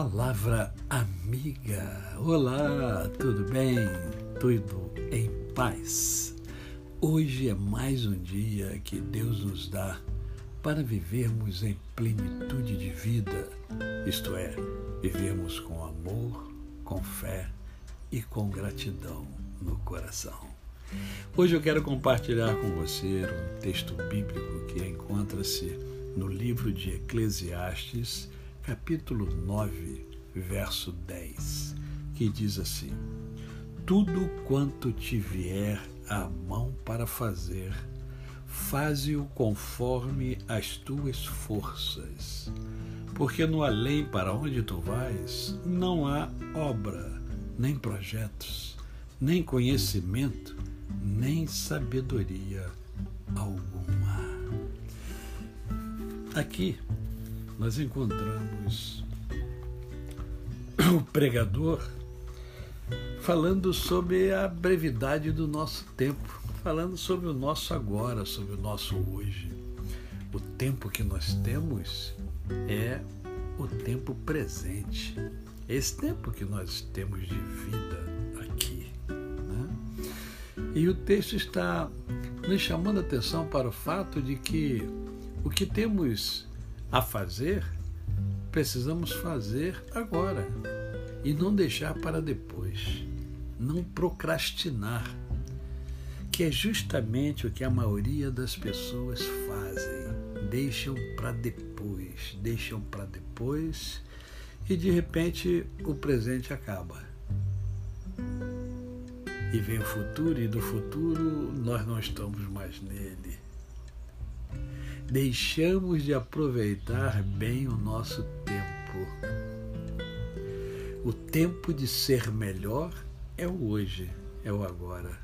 Palavra amiga. Olá, tudo bem? Tudo em paz? Hoje é mais um dia que Deus nos dá para vivermos em plenitude de vida, isto é, vivermos com amor, com fé e com gratidão no coração. Hoje eu quero compartilhar com você um texto bíblico que encontra-se no livro de Eclesiastes, capítulo 9, verso 10, que diz assim: Tudo quanto te vier à mão para fazer, faze-o conforme as tuas forças. Porque no além para onde tu vais, não há obra, nem projetos, nem conhecimento, nem sabedoria alguma. Aqui nós encontramos o pregador falando sobre a brevidade do nosso tempo, falando sobre o nosso agora, sobre o nosso hoje. O tempo que nós temos é o tempo presente. Esse tempo que nós temos de vida aqui. Né? E o texto está nos chamando a atenção para o fato de que o que temos a fazer, precisamos fazer agora e não deixar para depois, não procrastinar, que é justamente o que a maioria das pessoas fazem, deixam para depois, deixam para depois e de repente o presente acaba. E vem o futuro, e do futuro nós não estamos mais nele deixamos de aproveitar bem o nosso tempo. O tempo de ser melhor é o hoje, é o agora.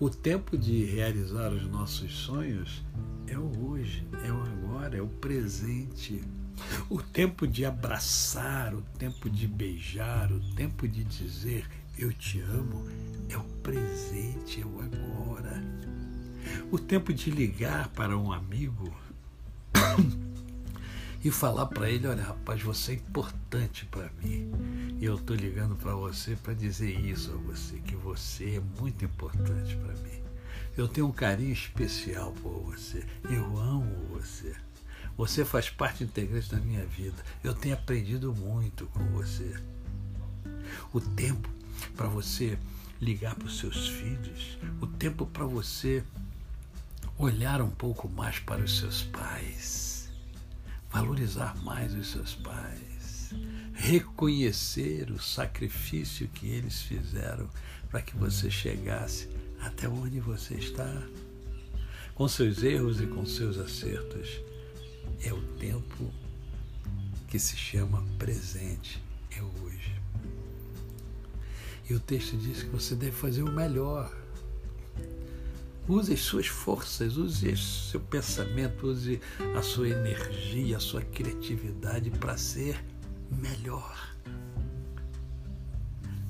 O tempo de realizar os nossos sonhos é o hoje, é o agora, é o presente. O tempo de abraçar, o tempo de beijar, o tempo de dizer eu te amo é o presente, é o agora. O tempo de ligar para um amigo e falar para ele: olha, rapaz, você é importante para mim. E eu estou ligando para você para dizer isso a você, que você é muito importante para mim. Eu tenho um carinho especial por você. Eu amo você. Você faz parte integrante da minha vida. Eu tenho aprendido muito com você. O tempo para você ligar para os seus filhos, o tempo para você olhar um pouco mais para os seus pais, valorizar mais os seus pais, reconhecer o sacrifício que eles fizeram para que você chegasse até onde você está, com seus erros e com seus acertos. É o tempo que se chama presente, é hoje. E o texto diz que você deve fazer o melhor Use as suas forças, use seu pensamento, use a sua energia, a sua criatividade para ser melhor.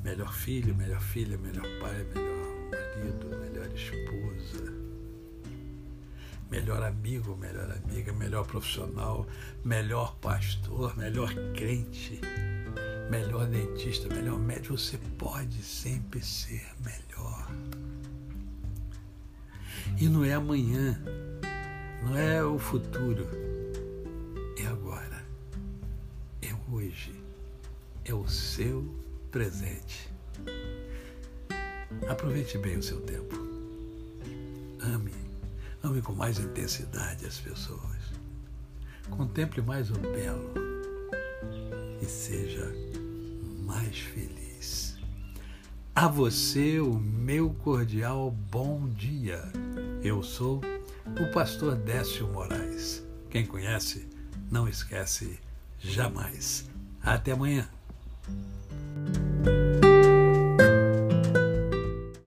Melhor filho, melhor filha, melhor pai, melhor marido, melhor esposa, melhor amigo, melhor amiga, melhor profissional, melhor pastor, melhor crente, melhor dentista, melhor médico. Você pode sempre ser melhor. E não é amanhã, não é o futuro, é agora, é hoje, é o seu presente. Aproveite bem o seu tempo. Ame, ame com mais intensidade as pessoas. Contemple mais o belo e seja mais feliz. A você o meu cordial bom dia. Eu sou o pastor Décio Moraes. Quem conhece, não esquece jamais. Até amanhã.